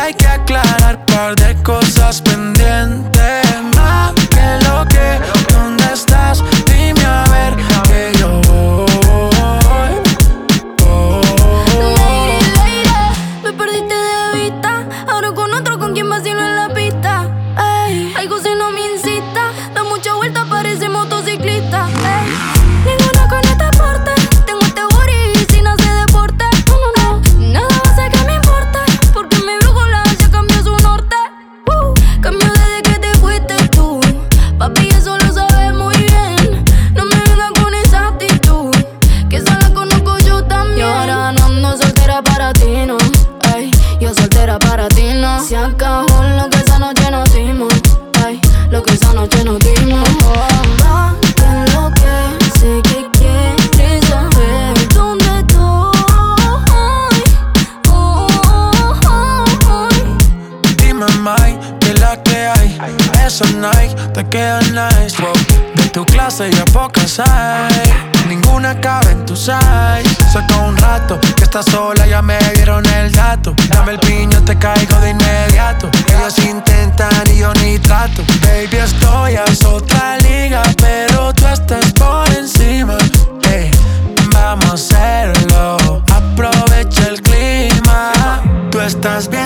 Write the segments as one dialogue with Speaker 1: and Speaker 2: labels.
Speaker 1: Hay que aclarar par de cosas pendientes. Más que lo que, ¿dónde estás? Dime a ver que yo hay. Ninguna cabe en tu size. Saca un rato que estás sola, ya me dieron el dato. Dame el piño, te caigo de inmediato. Ellos intentan y yo ni trato. Baby, estoy a otra liga, pero tú estás por encima. Ey, vamos a hacerlo. Aprovecha el clima. Tú estás bien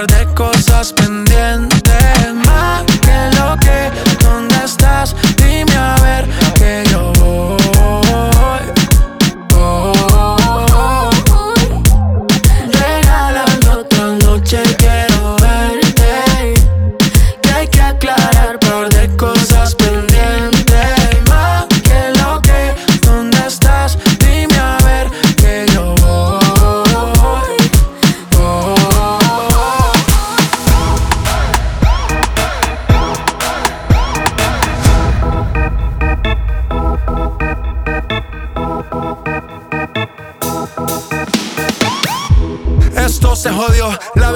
Speaker 2: De
Speaker 1: cosas pendientes.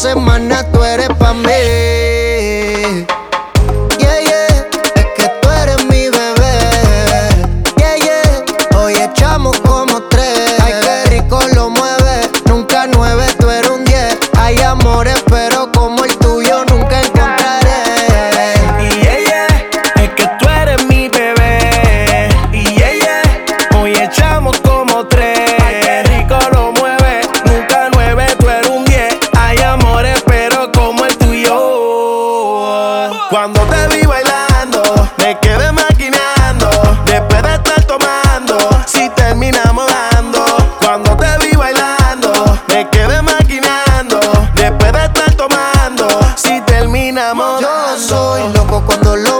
Speaker 3: semana tú eres pa' mí.
Speaker 1: cuando
Speaker 3: lo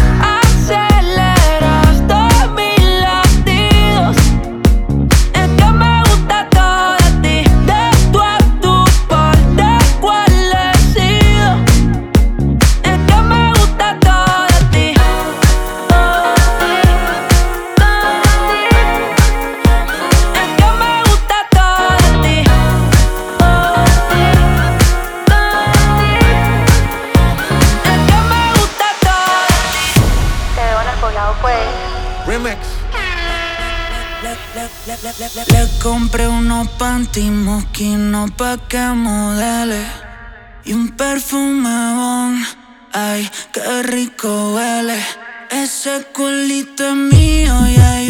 Speaker 4: Le compré unos panty mosquinos pa' que modele y un perfume bon. Ay, qué rico huele. Ese culito es mío,
Speaker 1: yeah,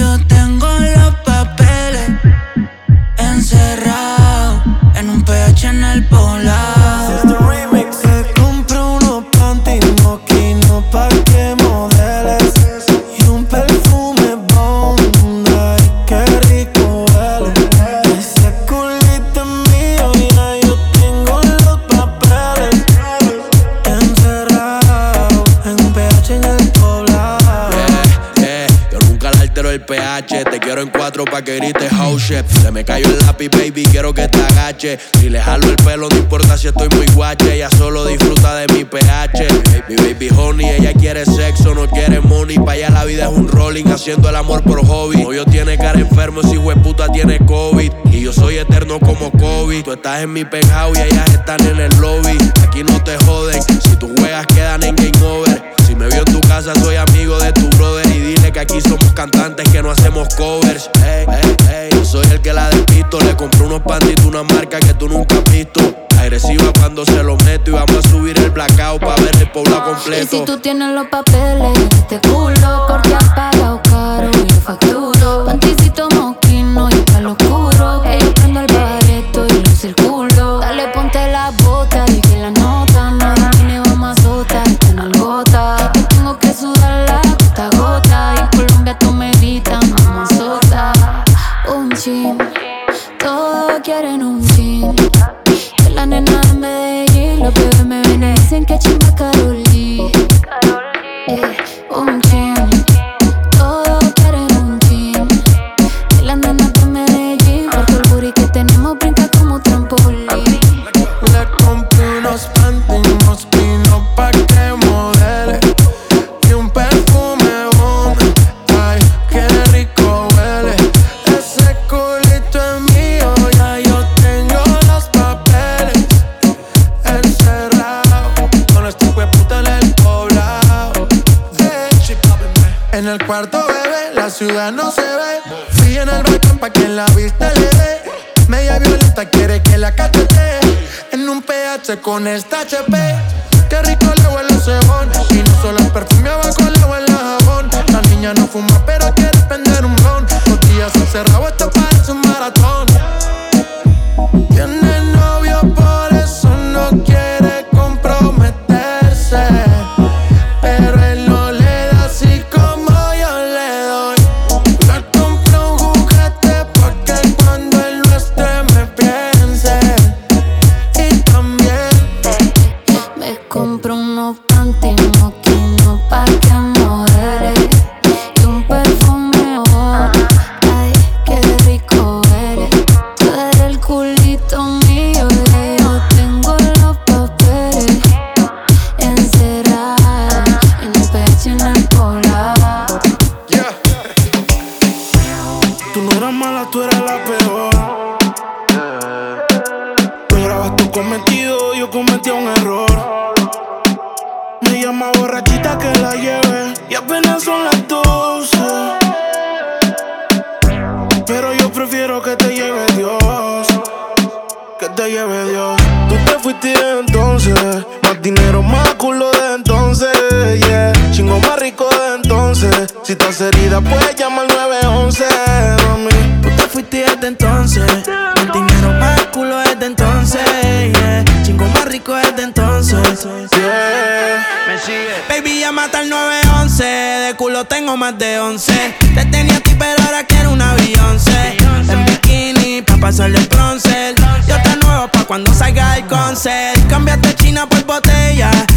Speaker 1: pa' que
Speaker 5: house shit. Se me cayó el lápiz, baby, quiero que te agache. Si le jalo el pelo, no importa si estoy muy guache. Ella solo disfruta de mi pH. Mi baby honey, ella quiere sexo, no quiere money. Pa' allá la vida es un rolling, haciendo el amor por hobby. yo tiene cara enfermo, si puta tiene COVID. Y yo soy eterno como COVID. Tú estás en mi penthouse y ellas están en el lobby. Aquí no te joden, si tus juegas quedan en game over. Si me vio en tu casa, soy amigo de tu brother. Que aquí somos cantantes que no hacemos covers. Hey, hey, hey. Yo soy el que la despisto. Le compré unos pantitos, una marca que tú nunca has visto. Agresiva cuando se lo meto y vamos a subir el blackout para ver el pueblo completo.
Speaker 6: Y si tú tienes los papeles, este culo, porque has pagado caro y facturo. Panticito
Speaker 1: ciudad no se ve. Fui en el balcón pa' que la vista le dé. Media violenta quiere que la cachete. En un PH con esta HP Qué rico le huele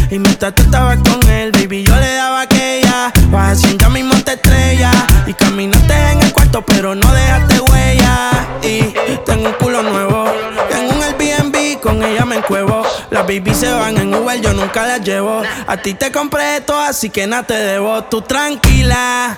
Speaker 7: Y mientras tú estabas con él, baby, yo le daba aquella. Vas haciendo ya mismo te estrella. Y caminaste en el cuarto, pero no dejaste huella. Y tengo un culo nuevo. Tengo un Airbnb, con ella me encuevo. Las baby se van en Uber, yo nunca las llevo. A ti te compré esto, así que nada te debo. Tú tranquila.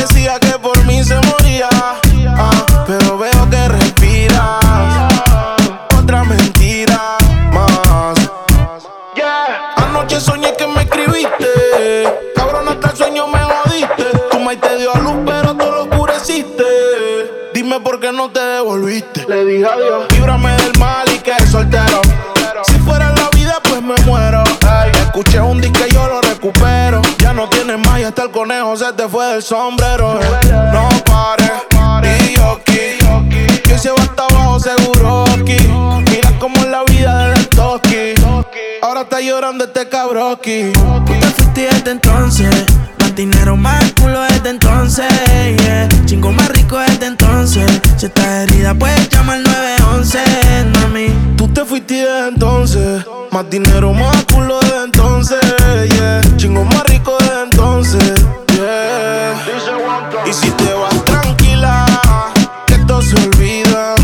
Speaker 1: Decía que por mí se moría. ah, pero veo que respiras. Otra mentira más. Yeah. Anoche soñé que me escribiste. Cabrón, hasta el sueño me jodiste. Tu maíz te dio a luz, pero tú lo oscureciste. Dime por qué no te devolviste. Le dije adiós. Líbrame del mal y que soltero. Si fuera la vida, pues me muero. Ay, escuché un disco
Speaker 8: hasta el conejo se te fue del sombrero. No pares, y yo aquí. Que se va hasta abajo seguro aquí. Mira cómo es la vida de Toski. Ahora está llorando este cabroski.
Speaker 9: Tú te fuiste desde entonces. Más dinero, más culo desde entonces. Yeah. Chingo más rico desde entonces. Si estás herida, puedes llamar al 911, mami.
Speaker 8: Tú te fuiste desde entonces. Más dinero, más culo desde entonces. Yeah. Chingo más rico desde entonces. Yeah. Y si te vas tranquila, que esto se olvida.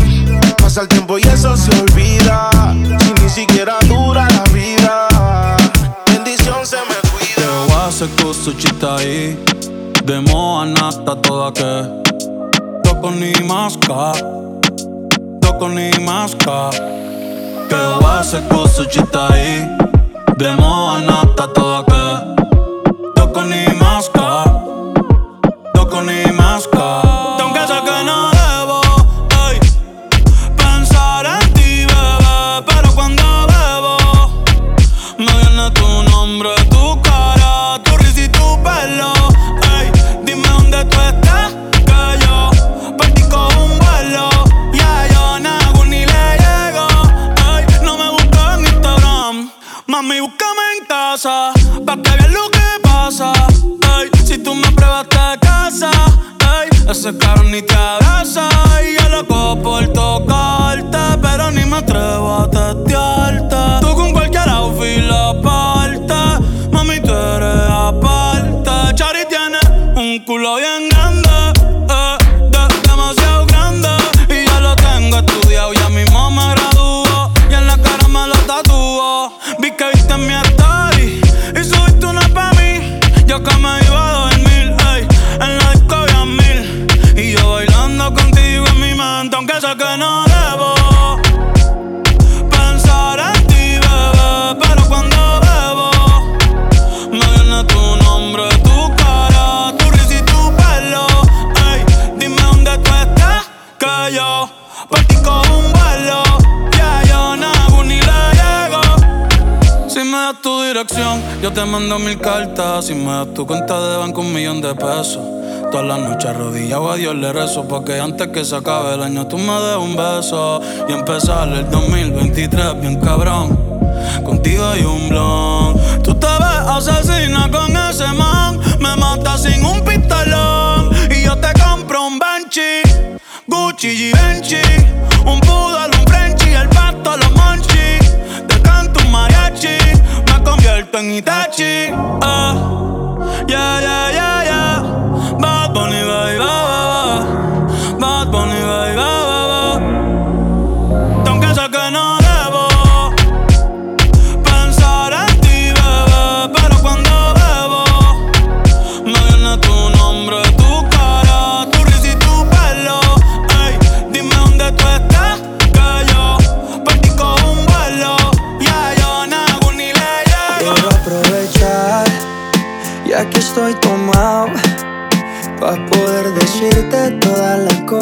Speaker 8: Pasa el tiempo y eso se olvida. Si ni siquiera dura la vida. Bendición se me cuida.
Speaker 10: Wasiku suchitai Demo anata toda ke Doko ni maska Doko ni maska Ke wasiku suchitai Demo anata toda ke Doko ni maska Caro ni te yo te mando mil cartas. Si me das tu cuenta de banco, un millón de pesos. Todas las noches arrodillado a Dios le rezo Porque antes que se acabe el año tú me des un beso Y empezar el 2023 bien cabrón Contigo hay un blon Tú te ves asesina con ese man Me mata sin un pistolón Y yo te compro un Banshee Gucci Givenchy Un poodle, Me convierto en Itachi ah. Yeah, yeah, yeah, yeah. Bad Bunny, baby, ba,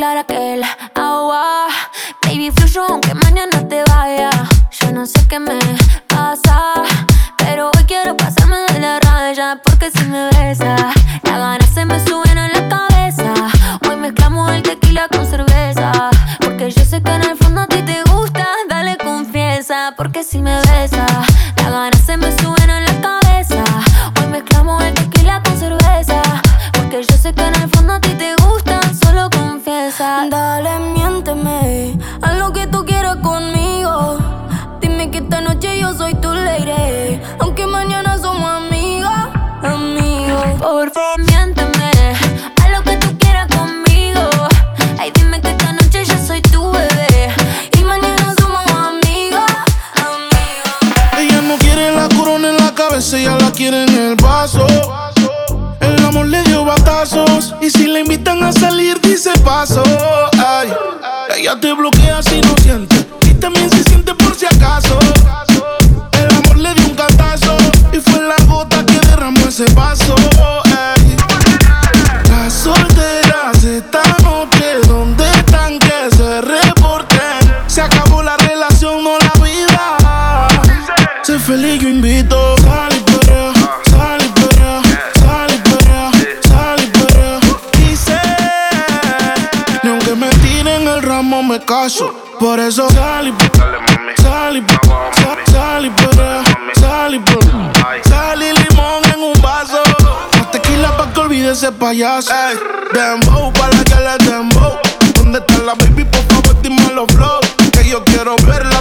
Speaker 2: clara que el agua. Baby, fluyo aunque mañana te vaya. Yo no sé qué me
Speaker 8: ese payaso. Ey, dembow, para que le dembow. ¿Dónde está la baby? Por favor, dime los flow. Que yo quiero verla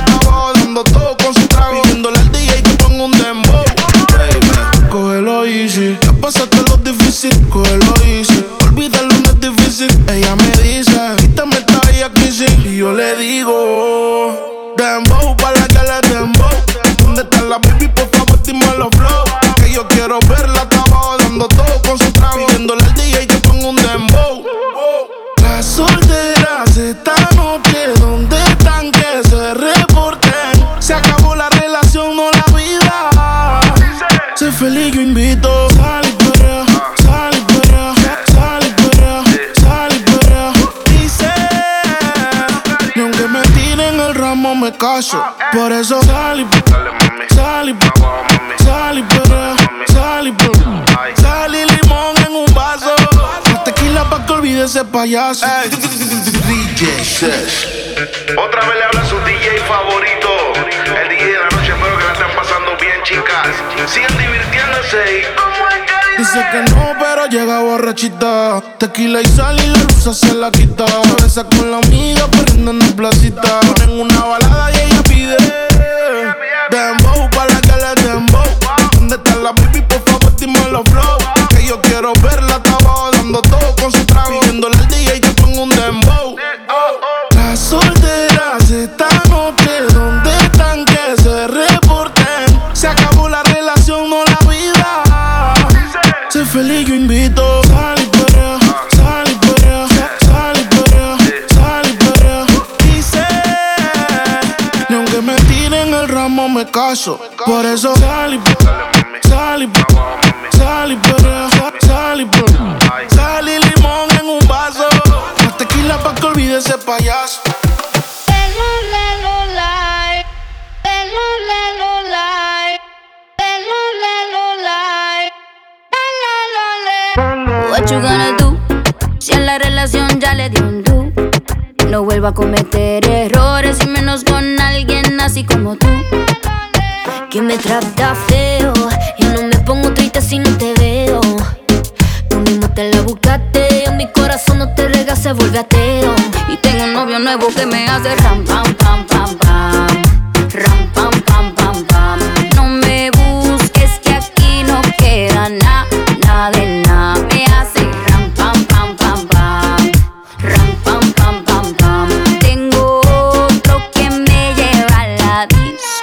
Speaker 8: caso. Por eso sal y sal y sal y perrea, sal y perrea. Sal y limón en un vaso. Más tequila pa' que olvide ese payaso.
Speaker 11: DJ Sesh. Otra vez le habla su DJ favorito. El DJ de la noche, espero que la estén pasando bien, chicas. Sigan divirtiéndose y.
Speaker 8: Dice que no, pero llega borrachita. Tequila y sal y la luz se la quita. Se besa con la amiga, corriendo en la placita. Ponen una balada y ella pide. Dembow para que le dembow. ¿Dónde está la baby? Por favor, dime los flow. Sé feliz, yo invito. Sal y perrea, sal y perrea, sal y perrea, sal y perrea. Dice, ni aunque me tiren el ramo me caso. Por eso sal y sal y sal
Speaker 6: No vuelva a cometer errores y menos con alguien así como tú. Que me trata feo y no me pongo triste si no te veo. Tú mismo te la buscaste, mi corazón no te rega, se vuelve. Y tengo un novio nuevo que me hace ram pam pam pam. Ram pam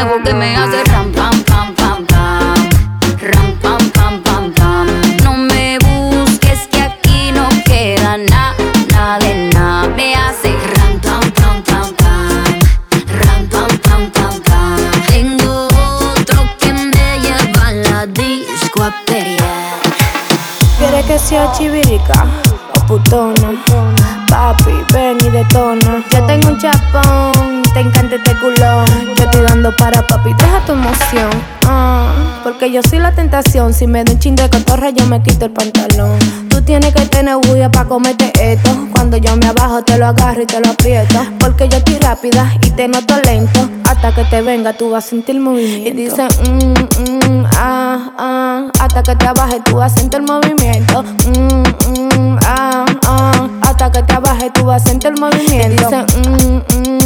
Speaker 6: Tengo un novio nuevo que me hace
Speaker 12: Porque yo soy la tentación. Si me da un chin de cotorra, yo me quito el pantalón. Tú tienes que tener bulla pa' comerte esto. Cuando yo me abajo, te lo agarro y te lo aprieto. Porque yo estoy rápida y te noto lento. Hasta que te venga, tú vas a sentir movimiento. Y dicen, mm, mm, ah, ah. Hasta que trabaje, tú vas a sentir el movimiento. Mm, mm, ah, ah. Hasta que trabaje, tú vas a sentir el movimiento. Y dicen, mm, mm,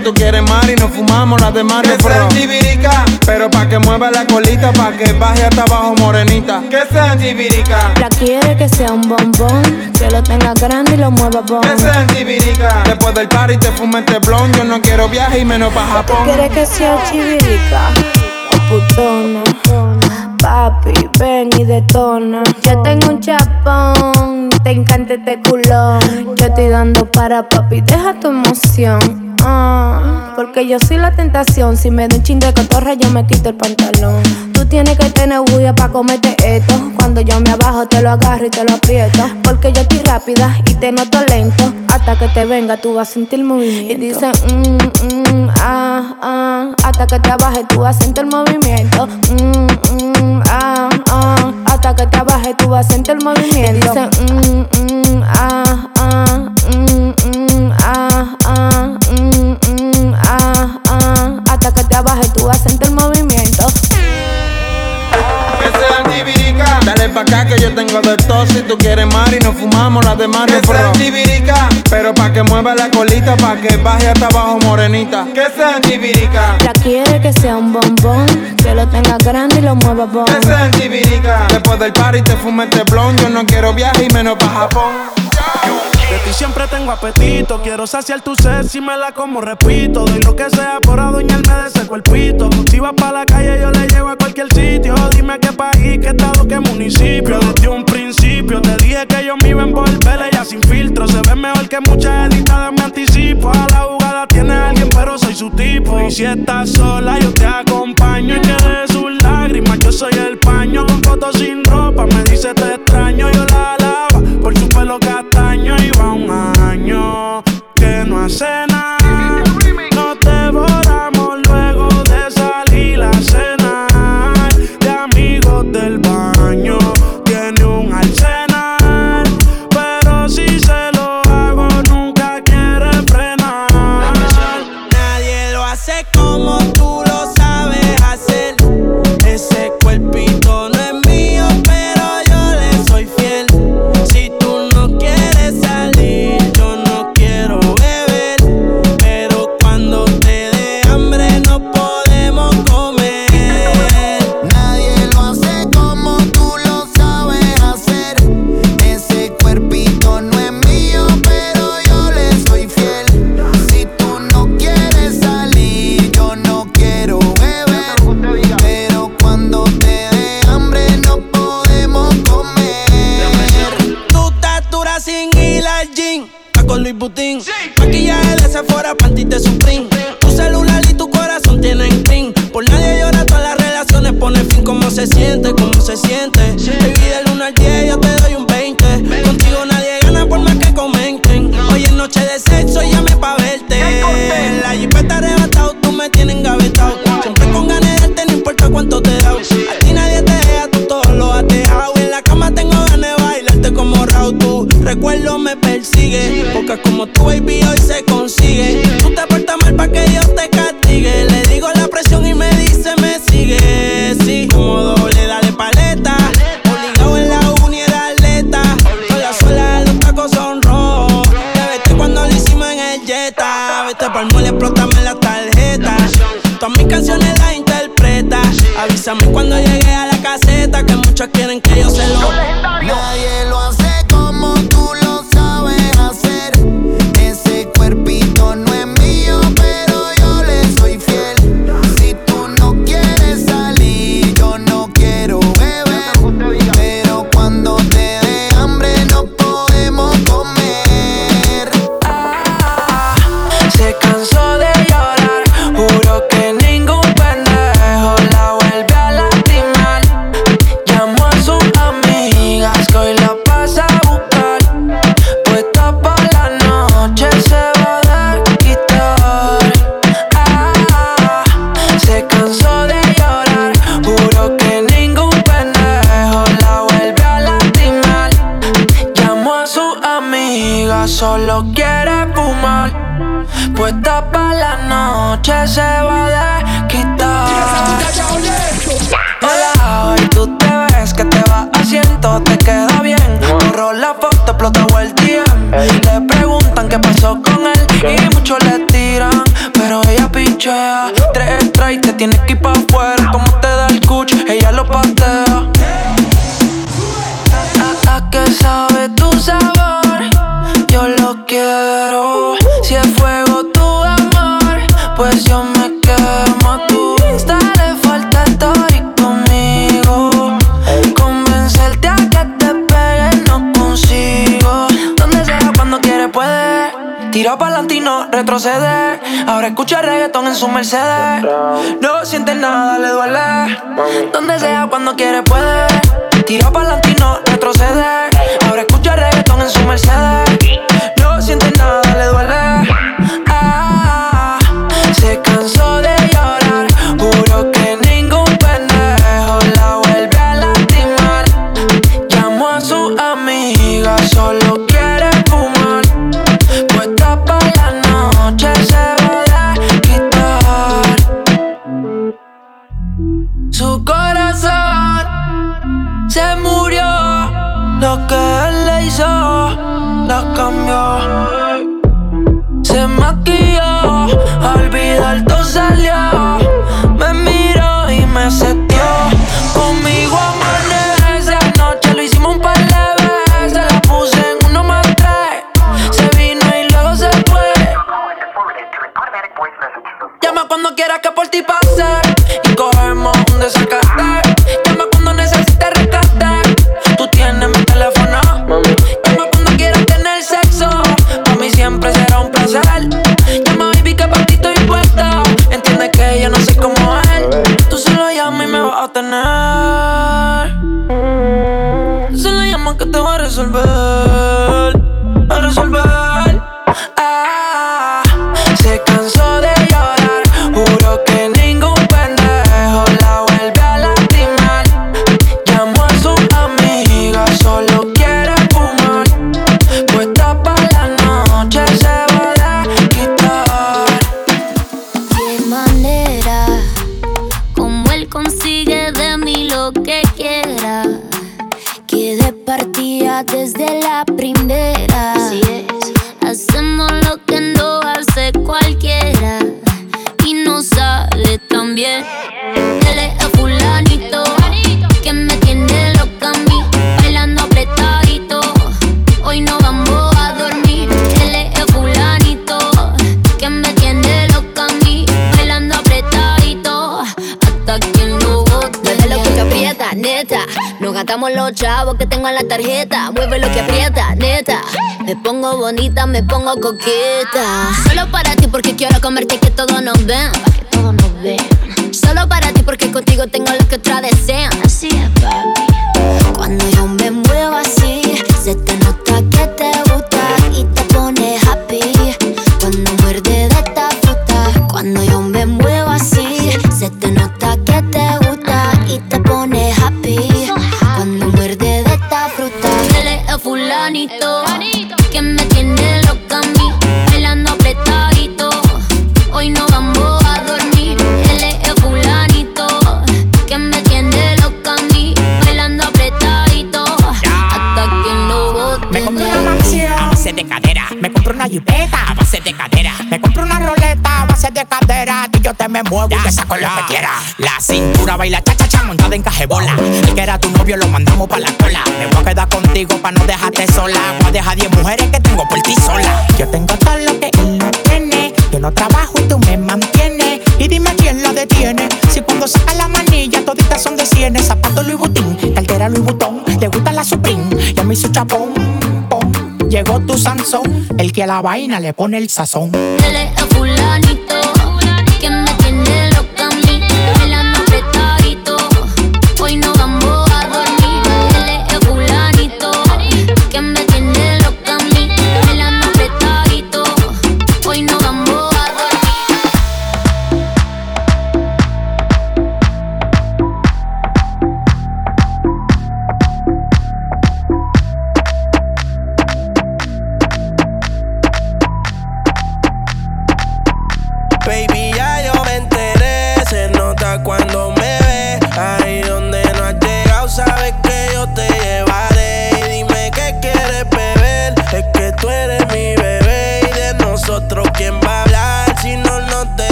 Speaker 12: tú
Speaker 7: quieres mar y nos fumamos las demás
Speaker 8: Que sea chivirica,
Speaker 7: Pero pa' que mueva la colita, pa' que baje hasta abajo morenita.
Speaker 8: que sea chivirica,
Speaker 12: La quiere que sea un bombón, que lo tenga grande y lo mueva bon.
Speaker 8: que sea chivirica.
Speaker 7: Después del party te fume este blon. Yo no quiero viaje y menos pa' Japón.
Speaker 12: Quiere que sea chivirica o putona. Papi, ven y detona. Yo tengo un chapón, te encanta este culón. Yo estoy dando para papi, deja tu emoción. Ah, porque yo soy la tentación. Si me da un chin de cotorra, yo me quito el pantalón. Tienes que tener bulla pa' comerte esto. Cuando yo me abajo, te lo agarro y te lo aprieto. Porque yo estoy rápida y te noto lento. Hasta que te venga, tú vas a sentir movimiento. Y dicen, mm, mm, ah, ah. Hasta que te baje, tú vas a sentir movimiento. Mm, mm, ah, ah. Hasta que te baje, tú vas a sentir movimiento. Y dicen, mm, mm, ah, ah. Mm, mm, ah, ah.
Speaker 7: Yo tengo de todo. Si tú quieres mar y nos fumamos las demás
Speaker 8: que sea
Speaker 7: no
Speaker 8: chivirica,
Speaker 7: Pero pa' que mueva la colita, pa' que baje hasta abajo morenita.
Speaker 8: que sea chivirica,
Speaker 12: La quiere que sea un bombón, que lo tenga grande y lo mueva bon.
Speaker 8: que sea chivirica.
Speaker 7: Después del party te fume este blon. Yo no quiero viaje y menos pa' Japón.
Speaker 13: De ti siempre tengo apetito. Quiero saciar tu sed si me la como, repito. Doy lo que sea por adueñarme de ese cuerpito. Si vas pa' la calle, yo le llevo a cualquier sitio. Dime qué país, qué estado, qué municipio. Desde un principio te dije que yo me iba a envolver. Ella sin filtro se ve mejor que muchas editadas. Me anticipo a la jugada. Tiene alguien, pero soy su tipo. Y si estás sola, yo te acompaño. Y que de sus lágrimas, yo soy el paño. Con fotos sin ropa, me dice te extraño. Yo la por su pelo castaño. Va un año que no hace nada. Nos devoramos
Speaker 7: con Luis Butín. Maquillaje de Sephora, panty de Supreme. Tu celular y tu corazón tienen pin. Por nadie llora, todas las relaciones pone fin. ¿Cómo se siente? ¿Cómo se siente?
Speaker 14: Sus amigas, solo quiere fumar. Puesta pa' la noche se va a quitar. Hola, hoy tú te ves que te va haciendo, te queda bien. Borro la foto te explotó el día. Le preguntan qué pasó con él y muchos le tiran, pero ella pichea. Tres strikes, te tienes que ir pa' afuera. Como te da el cuch, ella lo patea. ¿A qué sabe tu sabor? Si es fuego tu amor, pues yo me quemo a tu Insta le falta story conmigo. Convencerte a que te pegues no consigo. Donde sea cuando quiere puede. Tira pa'lante y no retroceder. Ahora escucha reggaetón en su Mercedes. No siente nada, le duele. Donde sea cuando quiere puede. Tira pa'lante y no retroceder. Ahora escucha reggaetón en su Mercedes. Siente nada, le duele. A
Speaker 15: tarjeta. Mueve lo que aprieta, neta. Me pongo bonita, me pongo coqueta. Solo para ti porque quiero comerte muevo y te
Speaker 16: saco lo que quieras. La cintura baila cha cha cha montada en cajebola. El que era tu novio lo mandamos pa' la cola. Me voy a quedar contigo pa' no dejarte sola. Voy a dejar 10 mujeres que tengo por ti sola. Yo tengo todo lo que él no tiene. Yo no trabajo y tú me mantienes. Y dime quién la detiene. Si cuando saca la manilla toditas son de cienes. Zapato Louis Vuitton, cartera Louis Vuitton. Le gusta la Supreme y a mí su chapón. pom. Llegó tu Sansón, el que a la vaina le pone el sazón.
Speaker 7: Él es
Speaker 10: el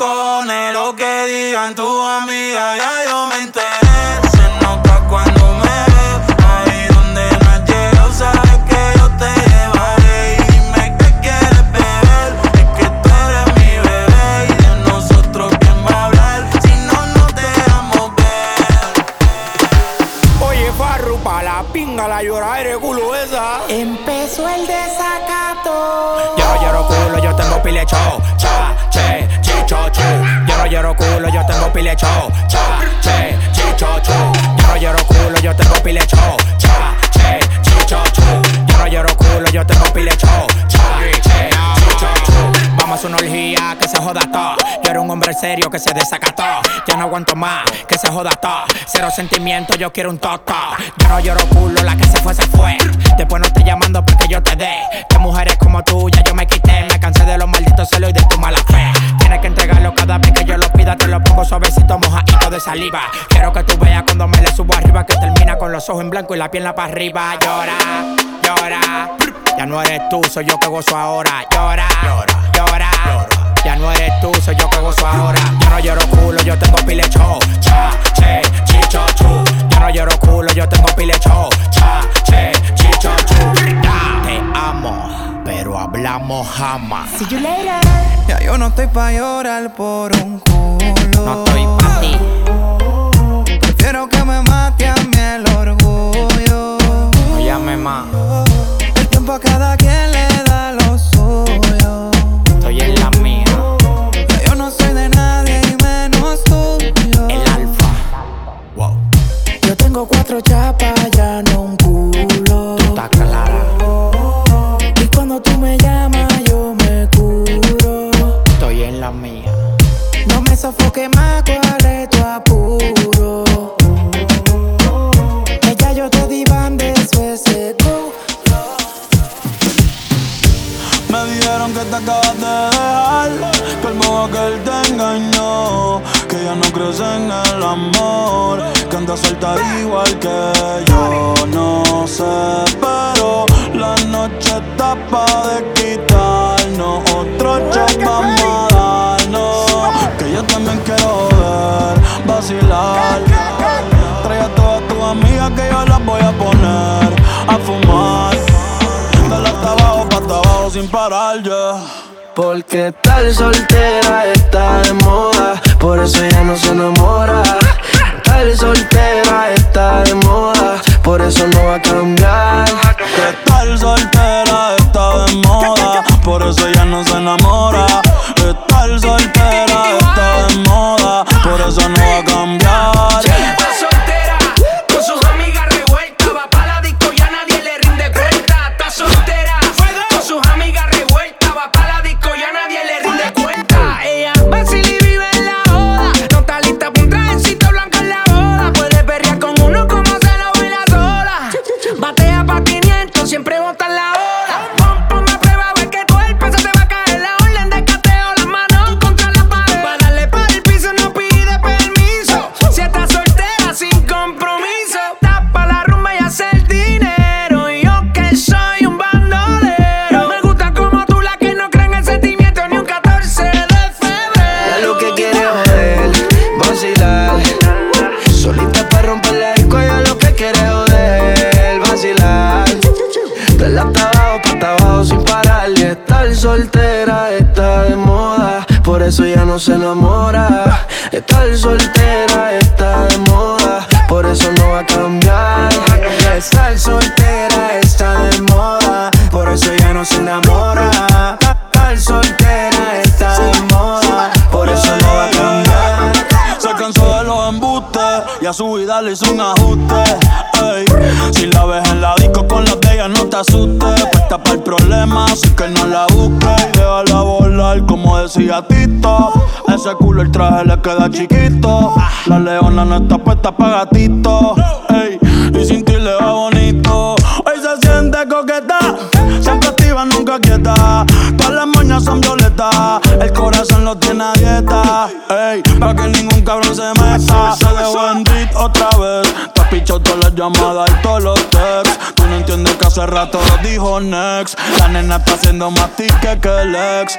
Speaker 10: Rincones, lo que digan tu amiga, ya yo me enteré. Se nota cuando me ves, ahí donde no has llegado, sabes que yo te llevaré. Y dime qué quieres beber, es que tú eres mi bebé. Y de nosotros, ¿quién va a hablar si no nos dejamos ver?
Speaker 16: Oye, Farru, pa' la pinga, la llora de culo esa. Empezó el desacato. Yo no lloro culo, yo tengo pilecho. Cha, che, chicho, chu. Yo no lloro culo, yo tengo pilecho. Cha, che, chicho, chu. Yo no lloro culo, yo tengo pilecho. Cha, che, chicho, chu. Yo no lloro culo, yo tengo. Cha, che, chicho, chu. Una orgía que se joda todo. Yo era un hombre serio que se desacató. Ya no aguanto más, que se joda todo. Cero sentimiento, yo quiero un toto. Yo no lloro culo, la que se fue, se fue. Después no estoy llamando porque yo te dé. De mujeres como tú, ya yo me quité. Me cansé de los malditos celos y de tu mala fe. Tienes que entregarlo cada vez que yo lo pida. Te lo pongo suavecito, mojadito de saliva. Quiero que tú veas cuando me le subo arriba. Que termina con los ojos en blanco y la pierna para arriba. Llora, llora. Ya no eres tú, soy yo que gozo ahora. Llora, llora, Ya no eres tú, soy yo que gozo ahora. Yo no lloro culo, yo tengo pilecho. Cha, che, chicho, chu. Yo no lloro culo, yo tengo pilecho. Cha, che, chicho, chu. Te amo, pero hablamos jamás.
Speaker 4: See you later. Ya yo no estoy pa' llorar por un culo.
Speaker 16: No estoy pa' ti.
Speaker 4: Prefiero que me mate a mí el orgullo.
Speaker 16: No llame más.
Speaker 4: El tiempo a cada quien le da lo suyo.
Speaker 7: Se enamora. Estar soltera está de moda, por eso no va a cambiar.
Speaker 10: Estar soltera está de moda, por eso ya no se enamora. Estar soltera está de moda, por eso no va a cambiar.
Speaker 17: Se cansó de los embustes y a su vida le hizo un ajuste. ey. Si la ves en la disco con las de no te asustes. Puesta para el problema, así que no la busques. Y déjala volar, como decía Tito. El traje le queda chiquito. La leona no está puesta para gatito. ey. Y sin ti le va bonito. Hoy se siente coqueta, siempre activa, nunca quieta. Todas las moñas son violetas, el corazón lo tiene a dieta. Ey, para que ningún cabrón se meta. Se dejó en otra vez. Te pichado todas las llamadas y todos los texts. Tú no entiendes que hace rato dijo next. La nena está haciendo más ticket que el ex.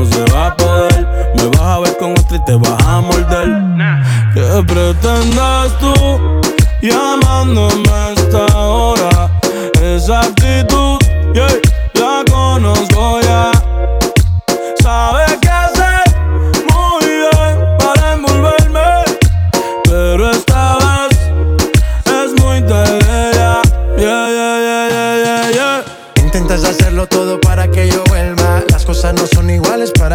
Speaker 10: No se va a poder. Me vas a ver con otro y te vas a morder. ¿Qué pretendes tú llamándome a esta hora? Esa actitud, yeah, la conozco ya. Sabes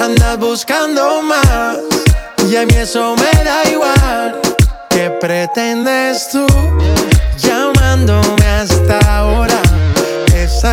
Speaker 15: Andas buscando más, y a mí eso me da igual. ¿Qué pretendes tú llamándome hasta ahora? Esa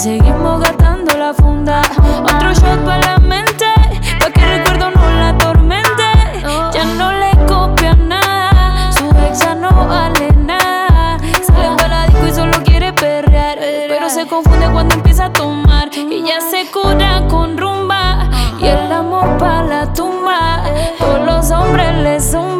Speaker 6: seguimos gastando la funda. Otro shot para la mente, pa' que recuerdo no la atormente. Ya no le copia nada, su ex ya no vale nada. Sale para la disco y solo quiere perrear, pero se confunde cuando empieza a tomar y ya se cura con rumba y el amor para la tumba. Todos los hombres le zumban,